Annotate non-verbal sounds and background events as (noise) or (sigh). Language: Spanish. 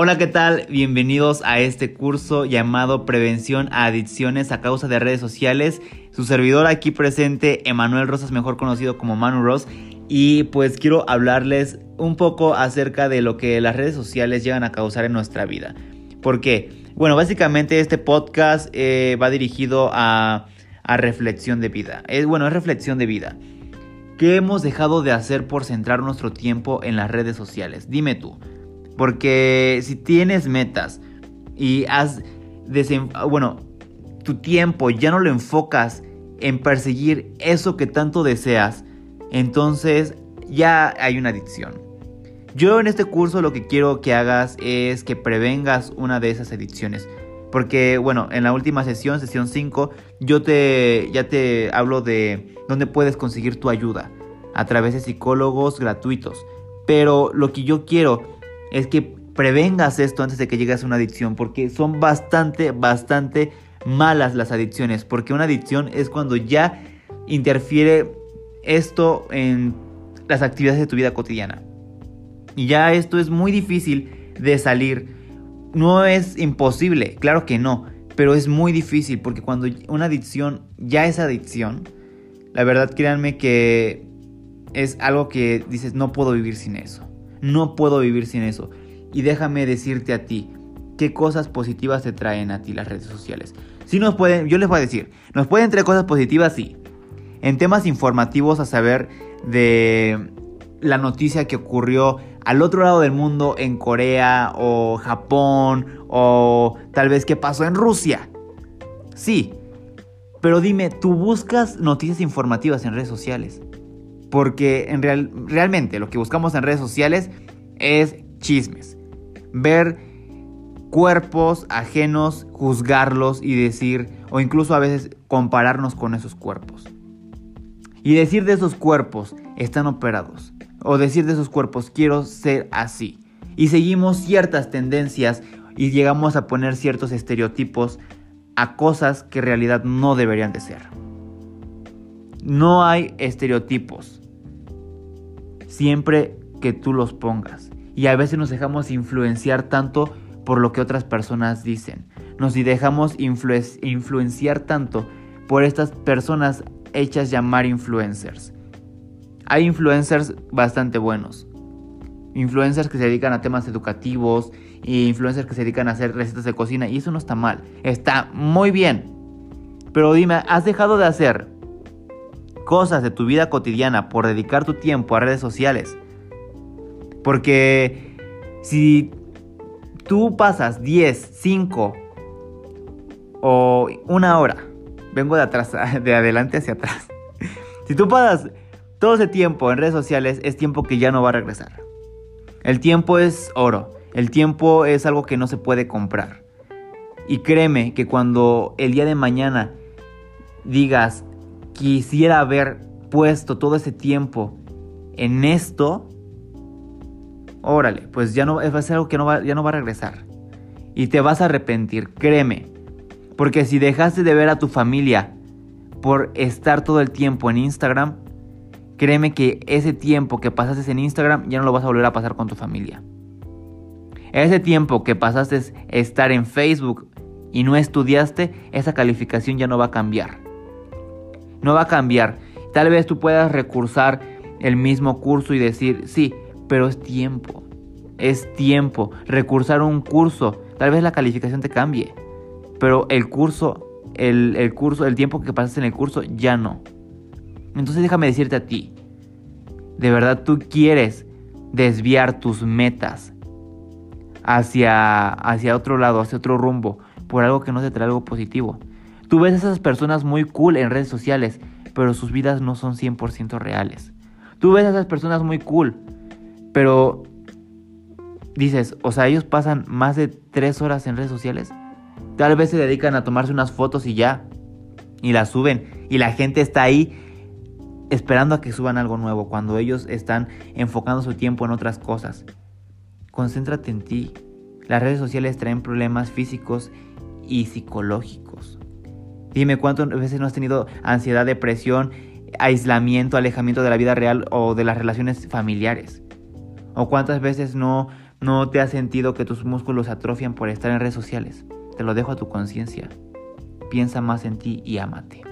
Hola, ¿qué tal? Bienvenidos a este curso llamado Prevención a Adicciones a causa de redes sociales. Su servidor aquí presente, Emanuel Rosas, mejor conocido como Manu Ross. Y pues quiero hablarles un poco acerca de lo que las redes sociales llegan a causar en nuestra vida. ¿Por qué? Bueno, básicamente este podcast eh, va dirigido a, a, reflexión de vida. Es, bueno, es reflexión de vida. ¿Qué hemos dejado de hacer por centrar nuestro tiempo en las redes sociales? Dime tú. Porque si tienes metas y has bueno, tu tiempo ya no lo enfocas en perseguir eso que tanto deseas, entonces ya hay una adicción. Yo en este curso lo que quiero que hagas es que prevengas una de esas adicciones. Porque, bueno, en la última sesión, sesión 5, yo te, ya te hablo de dónde puedes conseguir tu ayuda a través de psicólogos gratuitos. Pero lo que yo quiero es que prevengas esto antes de que llegues a una adicción, porque son bastante, bastante malas las adicciones, porque una adicción es cuando ya interfiere esto en las actividades de tu vida cotidiana. Y ya esto es muy difícil de salir. No es imposible, claro que no, pero es muy difícil porque cuando una adicción ya es adicción, la verdad créanme que es algo que dices no puedo vivir sin eso. No puedo vivir sin eso. Y déjame decirte a ti, ¿qué cosas positivas te traen a ti las redes sociales? Si nos pueden, yo les voy a decir, nos pueden traer cosas positivas, sí. En temas informativos a saber de la noticia que ocurrió al otro lado del mundo, en Corea o Japón, o tal vez qué pasó en Rusia. Sí, pero dime, ¿tú buscas noticias informativas en redes sociales? Porque en real, realmente lo que buscamos en redes sociales es chismes. Ver cuerpos ajenos, juzgarlos y decir, o incluso a veces compararnos con esos cuerpos. Y decir de esos cuerpos, están operados. O decir de esos cuerpos, quiero ser así. Y seguimos ciertas tendencias y llegamos a poner ciertos estereotipos a cosas que en realidad no deberían de ser. No hay estereotipos. Siempre que tú los pongas. Y a veces nos dejamos influenciar tanto por lo que otras personas dicen. Nos dejamos influenciar tanto por estas personas hechas llamar influencers. Hay influencers bastante buenos. Influencers que se dedican a temas educativos e influencers que se dedican a hacer recetas de cocina y eso no está mal, está muy bien. Pero dime, ¿has dejado de hacer cosas de tu vida cotidiana por dedicar tu tiempo a redes sociales. Porque si tú pasas 10, 5 o una hora, vengo de atrás, (laughs) de adelante hacia atrás. Si tú pasas todo ese tiempo en redes sociales, es tiempo que ya no va a regresar. El tiempo es oro. El tiempo es algo que no se puede comprar. Y créeme que cuando el día de mañana digas, quisiera haber puesto todo ese tiempo en esto, órale, pues ya no va a ser algo que no va, ya no va a regresar. Y te vas a arrepentir, créeme. Porque si dejaste de ver a tu familia por estar todo el tiempo en Instagram, créeme que ese tiempo que pasaste en Instagram ya no lo vas a volver a pasar con tu familia. Ese tiempo que pasaste estar en Facebook y no estudiaste, esa calificación ya no va a cambiar no va a cambiar. Tal vez tú puedas recursar el mismo curso y decir, sí, pero es tiempo. Es tiempo. Recursar un curso. Tal vez la calificación te cambie. Pero el curso, el, el curso, el tiempo que pasaste en el curso, ya no. Entonces déjame decirte a ti. De verdad tú quieres desviar tus metas hacia, hacia otro lado, hacia otro rumbo, por algo que no te trae algo positivo. Tú ves a esas personas muy cool en redes sociales, pero sus vidas no son 100% reales. Tú ves a esas personas muy cool, pero dices, o sea, ellos pasan más de 3 horas en redes sociales. Tal vez se dedican a tomarse unas fotos y ya. Y las suben. Y la gente está ahí esperando a que suban algo nuevo cuando ellos están enfocando su tiempo en otras cosas. Concéntrate en ti. Las redes sociales traen problemas físicos y psicológicos. Dime cuántas veces no has tenido ansiedad, depresión, aislamiento, alejamiento de la vida real o de las relaciones familiares. ¿O cuántas veces no, no te has sentido que tus músculos atrofian por estar en redes sociales? Te lo dejo a tu conciencia. Piensa más en ti y ámate.